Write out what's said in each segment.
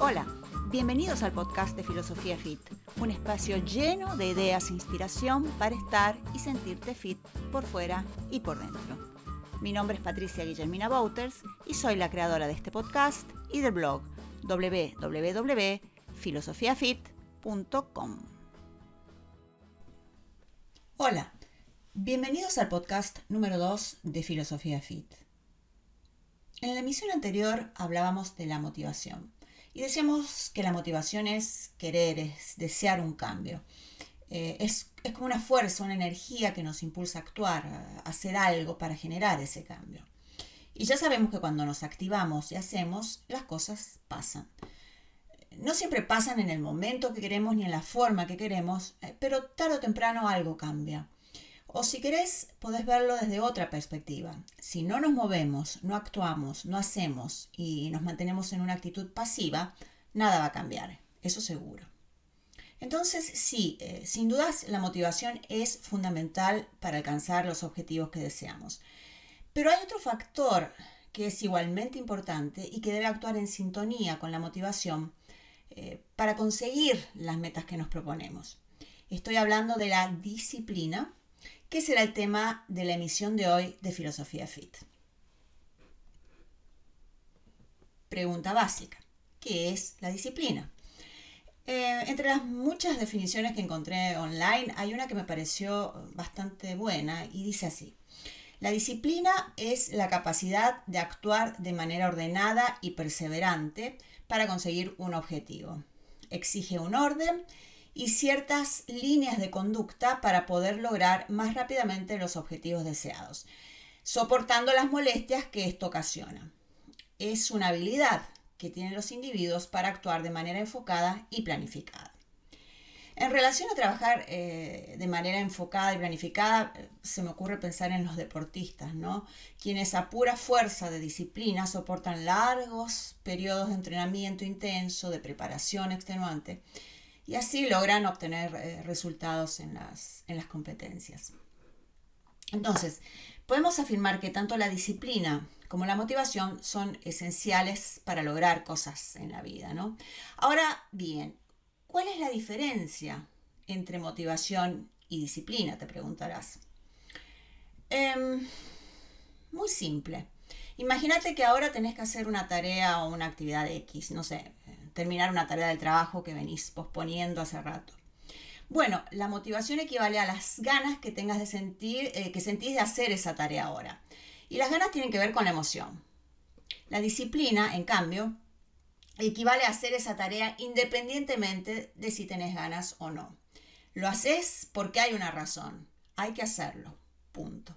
Hola, bienvenidos al podcast de Filosofía Fit, un espacio lleno de ideas e inspiración para estar y sentirte fit por fuera y por dentro. Mi nombre es Patricia Guillermina Bouters y soy la creadora de este podcast y del blog www.filosofiafit.com. Hola, bienvenidos al podcast número 2 de Filosofía Fit. En la emisión anterior hablábamos de la motivación y decíamos que la motivación es querer, es desear un cambio. Eh, es, es, como una fuerza, una energía que nos impulsa a actuar, a hacer algo para generar ese cambio. Y ya sabemos que cuando nos activamos y hacemos, las cosas pasan. No siempre pasan en el momento que queremos ni en la forma que queremos, eh, pero tarde o temprano algo cambia. O si querés, podés verlo desde otra perspectiva. Si no nos movemos, no actuamos, no hacemos y nos mantenemos en una actitud pasiva, nada va a cambiar, eso seguro. Entonces, sí, eh, sin dudas la motivación es fundamental para alcanzar los objetivos que deseamos. Pero hay otro factor que es igualmente importante y que debe actuar en sintonía con la motivación eh, para conseguir las metas que nos proponemos. Estoy hablando de la disciplina que será el tema de la emisión de hoy de Filosofía Fit. Pregunta básica. ¿Qué es la disciplina? Eh, entre las muchas definiciones que encontré online, hay una que me pareció bastante buena y dice así. La disciplina es la capacidad de actuar de manera ordenada y perseverante para conseguir un objetivo. Exige un orden y ciertas líneas de conducta para poder lograr más rápidamente los objetivos deseados, soportando las molestias que esto ocasiona. Es una habilidad que tienen los individuos para actuar de manera enfocada y planificada. En relación a trabajar eh, de manera enfocada y planificada, se me ocurre pensar en los deportistas, ¿no? Quienes a pura fuerza de disciplina soportan largos periodos de entrenamiento intenso, de preparación extenuante, y así logran obtener eh, resultados en las, en las competencias. Entonces, podemos afirmar que tanto la disciplina como la motivación son esenciales para lograr cosas en la vida, ¿no? Ahora bien, ¿cuál es la diferencia entre motivación y disciplina? Te preguntarás. Em, muy simple. Imagínate que ahora tenés que hacer una tarea o una actividad X, no sé, terminar una tarea del trabajo que venís posponiendo hace rato. Bueno, la motivación equivale a las ganas que tengas de sentir, eh, que sentís de hacer esa tarea ahora. Y las ganas tienen que ver con la emoción. La disciplina, en cambio, equivale a hacer esa tarea independientemente de si tenés ganas o no. Lo haces porque hay una razón. Hay que hacerlo. Punto.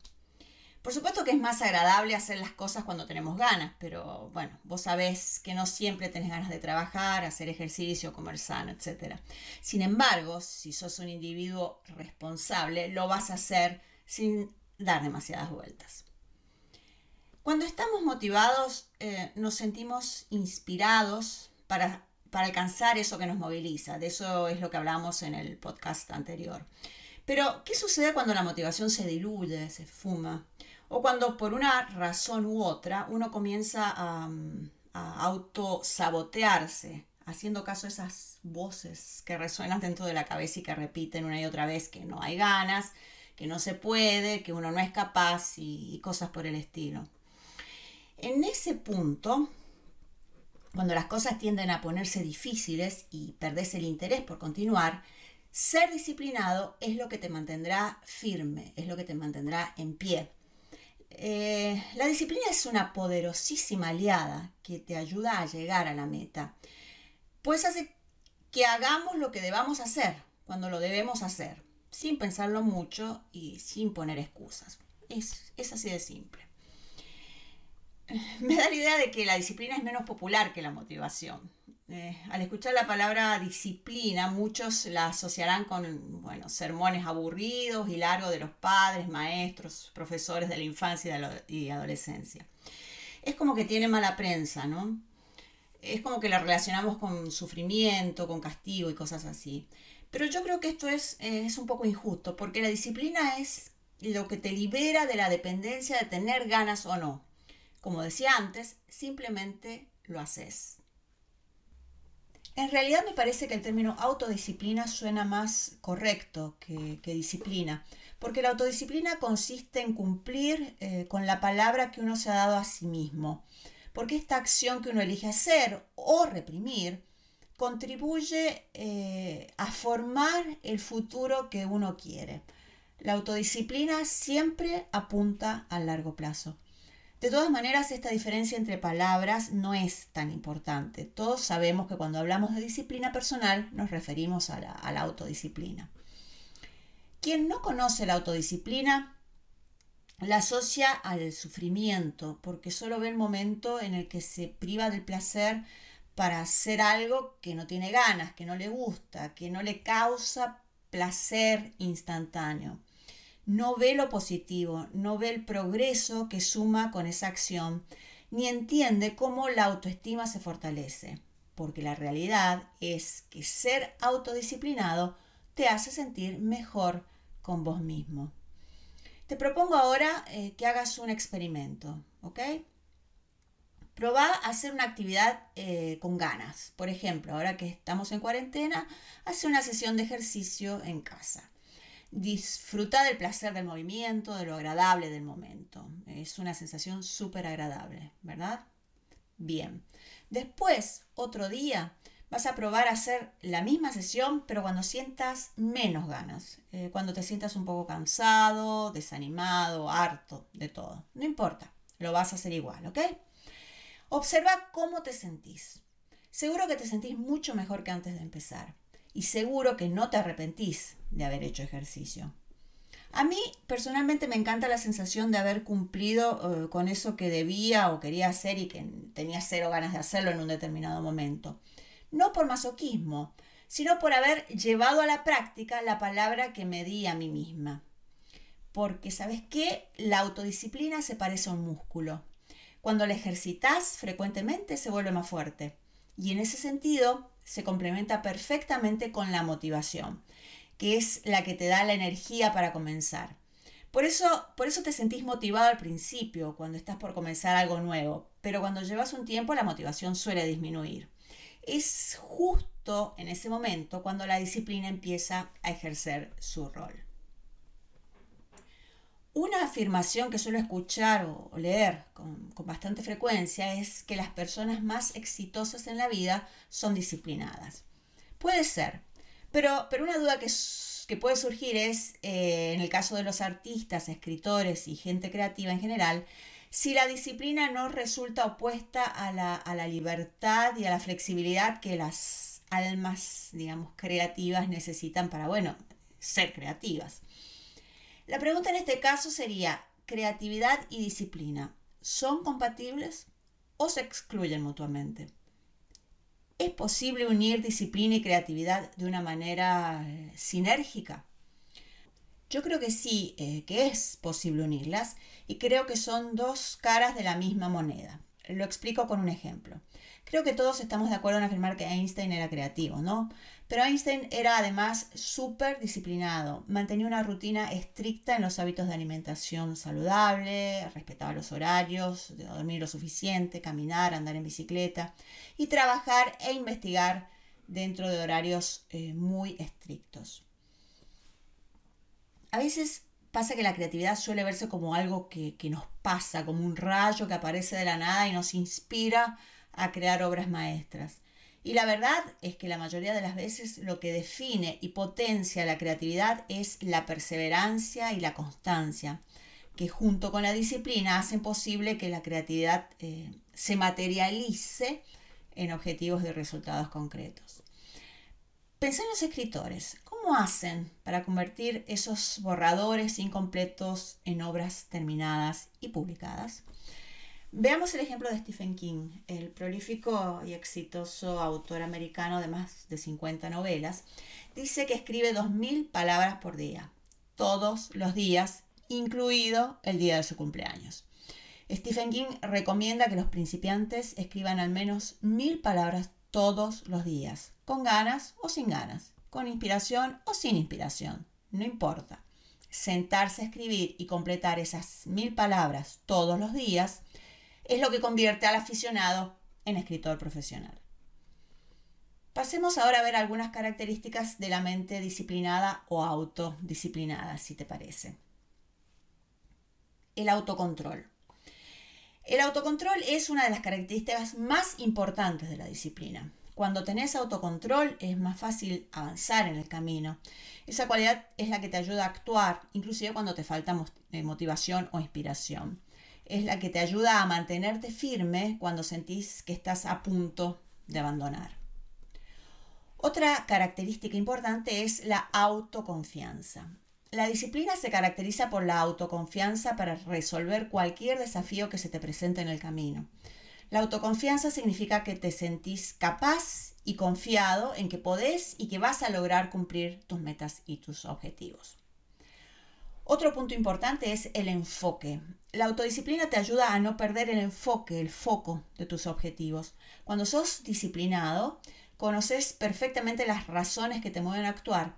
Por supuesto que es más agradable hacer las cosas cuando tenemos ganas, pero bueno, vos sabés que no siempre tenés ganas de trabajar, hacer ejercicio, comer sano, etc. Sin embargo, si sos un individuo responsable, lo vas a hacer sin dar demasiadas vueltas. Cuando estamos motivados, eh, nos sentimos inspirados para, para alcanzar eso que nos moviliza. De eso es lo que hablamos en el podcast anterior. Pero, ¿qué sucede cuando la motivación se diluye, se fuma? O cuando por una razón u otra uno comienza a, a autosabotearse, haciendo caso a esas voces que resuenan dentro de la cabeza y que repiten una y otra vez que no hay ganas, que no se puede, que uno no es capaz y, y cosas por el estilo. En ese punto, cuando las cosas tienden a ponerse difíciles y perdés el interés por continuar, ser disciplinado es lo que te mantendrá firme, es lo que te mantendrá en pie. Eh, la disciplina es una poderosísima aliada que te ayuda a llegar a la meta, pues hace que hagamos lo que debamos hacer cuando lo debemos hacer, sin pensarlo mucho y sin poner excusas. Es, es así de simple. Me da la idea de que la disciplina es menos popular que la motivación. Eh, al escuchar la palabra disciplina, muchos la asociarán con bueno, sermones aburridos y largos de los padres, maestros, profesores de la infancia y adolescencia. Es como que tiene mala prensa, ¿no? Es como que la relacionamos con sufrimiento, con castigo y cosas así. Pero yo creo que esto es, eh, es un poco injusto, porque la disciplina es lo que te libera de la dependencia de tener ganas o no. Como decía antes, simplemente lo haces. En realidad me parece que el término autodisciplina suena más correcto que, disciplina, porque la autodisciplina consiste en cumplir eh, con la palabra que uno se ha dado a sí mismo, porque esta acción que uno elige hacer o reprimir contribuye eh, a formar el futuro que uno quiere. La autodisciplina siempre apunta a largo plazo. De todas maneras, esta diferencia entre palabras no es tan importante. Todos sabemos que cuando hablamos de disciplina personal nos referimos a la, autodisciplina. Quien no conoce la autodisciplina la asocia al sufrimiento, porque solo ve el momento en el que se priva del placer para hacer algo que no tiene ganas, que no le gusta, que no le causa placer instantáneo no ve lo positivo, no ve el progreso que suma con esa acción, ni entiende cómo la autoestima se fortalece, porque la realidad es que ser autodisciplinado te hace sentir mejor con vos mismo. Te propongo ahora eh, que hagas un experimento, ¿ok? Probá a hacer una actividad eh, con ganas. Por ejemplo, ahora que estamos en cuarentena, hace una sesión de ejercicio en casa. Disfruta del placer del movimiento, de lo agradable del momento. Es una sensación súper agradable, ¿verdad? Bien. Después, otro día, vas a probar a hacer la misma sesión, pero cuando sientas menos ganas, eh, cuando te sientas un poco cansado, desanimado, harto de todo. No importa, lo vas a hacer igual, ¿ok? Observa cómo te sentís. Seguro que te sentís mucho mejor que antes de empezar y seguro que no te arrepentís de haber hecho ejercicio. A mí personalmente me encanta la sensación de haber cumplido eh, con eso que debía o quería hacer y que tenía cero ganas de hacerlo en un determinado momento. No por masoquismo, sino por haber llevado a la práctica la palabra que me di a mí misma. Porque, ¿sabes qué? La autodisciplina se parece a un músculo. Cuando la ejercitas frecuentemente se vuelve más fuerte. Y en ese sentido se complementa perfectamente con la motivación que es la que te da la energía para comenzar. Por eso, por eso te sentís motivado al principio, cuando estás por comenzar algo nuevo, pero cuando llevas un tiempo la motivación suele disminuir. Es justo en ese momento cuando la disciplina empieza a ejercer su rol. Una afirmación que suelo escuchar o leer con, bastante frecuencia es que las personas más exitosas en la vida son disciplinadas. Puede ser, pero, pero una duda que, que puede surgir es, eh, en el caso de los artistas, escritores y gente creativa en general, si la disciplina no resulta opuesta a la, a la libertad y a la flexibilidad que las almas, digamos, creativas necesitan para, bueno, ser creativas. La pregunta en este caso sería, ¿creatividad y disciplina son compatibles o se excluyen mutuamente? ¿Es posible unir disciplina y creatividad de una manera eh, sinérgica? Yo creo que sí, eh, que es posible unirlas y creo que son dos caras de la misma moneda. Lo explico con un ejemplo. Creo que todos estamos de acuerdo en afirmar que Einstein era creativo, ¿no? Pero Einstein era además súper disciplinado, mantenía una rutina estricta en los hábitos de alimentación saludable, respetaba los horarios, de dormir lo suficiente, caminar, andar en bicicleta y trabajar e investigar dentro de horarios eh, muy estrictos. A veces pasa que la creatividad suele verse como algo que, que, nos pasa, como un rayo que aparece de la nada y nos inspira a crear obras maestras. Y la verdad es que la mayoría de las veces lo que define y potencia la creatividad es la perseverancia y la constancia, que junto con la disciplina hacen posible que la creatividad eh, se materialice en objetivos de resultados concretos. Pensé en los escritores. ¿Cómo hacen para convertir esos borradores incompletos en obras terminadas y publicadas? Veamos el ejemplo de Stephen King, el prolífico y exitoso autor americano de más de 50 novelas. Dice que escribe 2.000 palabras por día, todos los días, incluido el día de su cumpleaños. Stephen King recomienda que los principiantes escriban al menos 1.000 palabras todos los días, con ganas o sin ganas, con inspiración o sin inspiración, no importa. Sentarse a escribir y completar esas mil palabras todos los días es lo que convierte al aficionado en escritor profesional. Pasemos ahora a ver algunas características de la mente disciplinada o autodisciplinada, si te parece. El autocontrol. El autocontrol es una de las características más importantes de la disciplina. Cuando tenés autocontrol es más fácil avanzar en el camino. Esa cualidad es la que te ayuda a actuar, inclusive cuando te falta eh, motivación o inspiración. Es la que te ayuda a mantenerte firme cuando sentís que estás a punto de abandonar. Otra característica importante es la autoconfianza. La disciplina se caracteriza por la autoconfianza para resolver cualquier desafío que se te presente en el camino. La autoconfianza significa que te sentís capaz y confiado en que podés y que vas a lograr cumplir tus metas y tus objetivos. Otro punto importante es el enfoque. La autodisciplina te ayuda a no perder el enfoque, el foco de tus objetivos. Cuando sos disciplinado, conoces perfectamente las razones que te mueven a actuar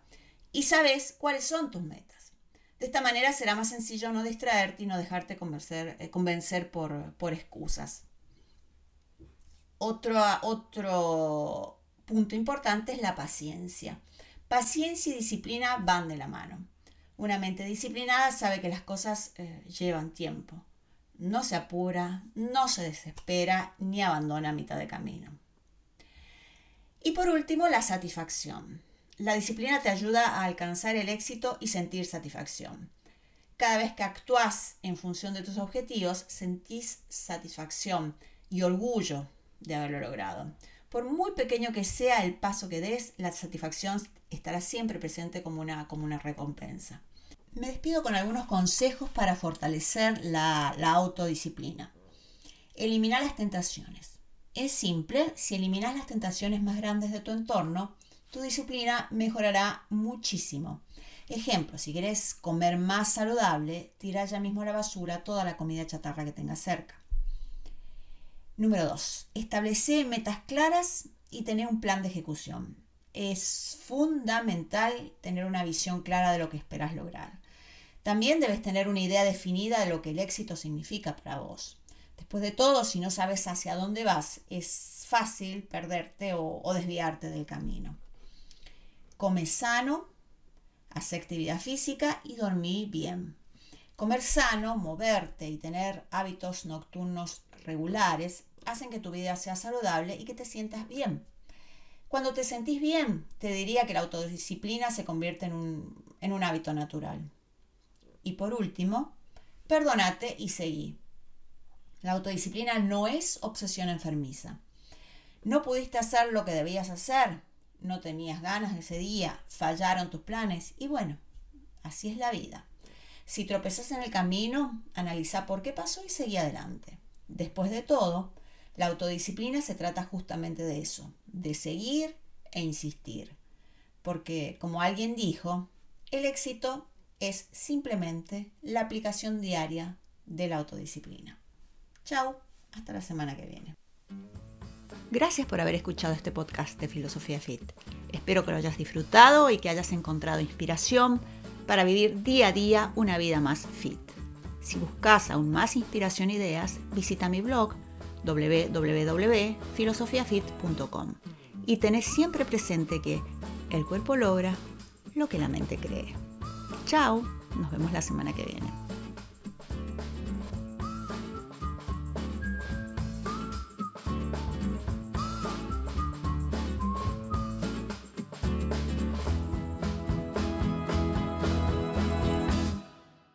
y sabes cuáles son tus metas. De esta manera será más sencillo no distraerte y no dejarte convencer, eh, por, por, excusas. Otro, otro punto importante es la paciencia. Paciencia y disciplina van de la mano. Una mente disciplinada sabe que las cosas eh, llevan tiempo. No se apura, no se desespera ni abandona a mitad de camino. Y por último, la satisfacción. La disciplina te ayuda a alcanzar el éxito y sentir satisfacción. Cada vez que actúas en función de tus objetivos, sentís satisfacción y orgullo de haberlo logrado. Por muy pequeño que sea el paso que des, la satisfacción estará siempre presente como una, como una recompensa. Me despido con algunos consejos para fortalecer la, la autodisciplina. Eliminar las tentaciones. Es simple, si eliminas las tentaciones más grandes de tu entorno, tu disciplina mejorará muchísimo. Ejemplo, si quieres comer más saludable, tira ya mismo a la basura toda la comida chatarra que tengas cerca. Número 2. Establece metas claras y tener un plan de ejecución. Es fundamental tener una visión clara de lo que esperas lograr. También debes tener una idea definida de lo que el éxito significa para vos. Después de todo, si no sabes hacia dónde vas, es fácil perderte o, desviarte del camino. Come sano, hace actividad física y dormí bien. Comer sano, moverte y tener hábitos nocturnos regulares hacen que tu vida sea saludable y que te sientas bien. Cuando te sentís bien, te diría que la autodisciplina se convierte en un, en un hábito natural. Y por último, perdonate y seguí. La autodisciplina no es obsesión enfermiza. No pudiste hacer lo que debías hacer, no tenías ganas ese día, fallaron tus planes y bueno, así es la vida. Si tropezas en el camino, analiza por qué pasó y seguí adelante. Después de todo, la autodisciplina se trata justamente de eso, de seguir e insistir. Porque, como alguien dijo, el éxito es simplemente la aplicación diaria de la autodisciplina. Chao, hasta la semana que viene. Gracias por haber escuchado este podcast de Filosofía Fit. Espero que lo hayas disfrutado y que hayas encontrado inspiración para vivir día a día una vida más fit. Si buscas aún más inspiración e ideas, visita mi blog www.filosofiafit.com y tenés siempre presente que el cuerpo logra lo que la mente cree. Chao, nos vemos la semana que viene.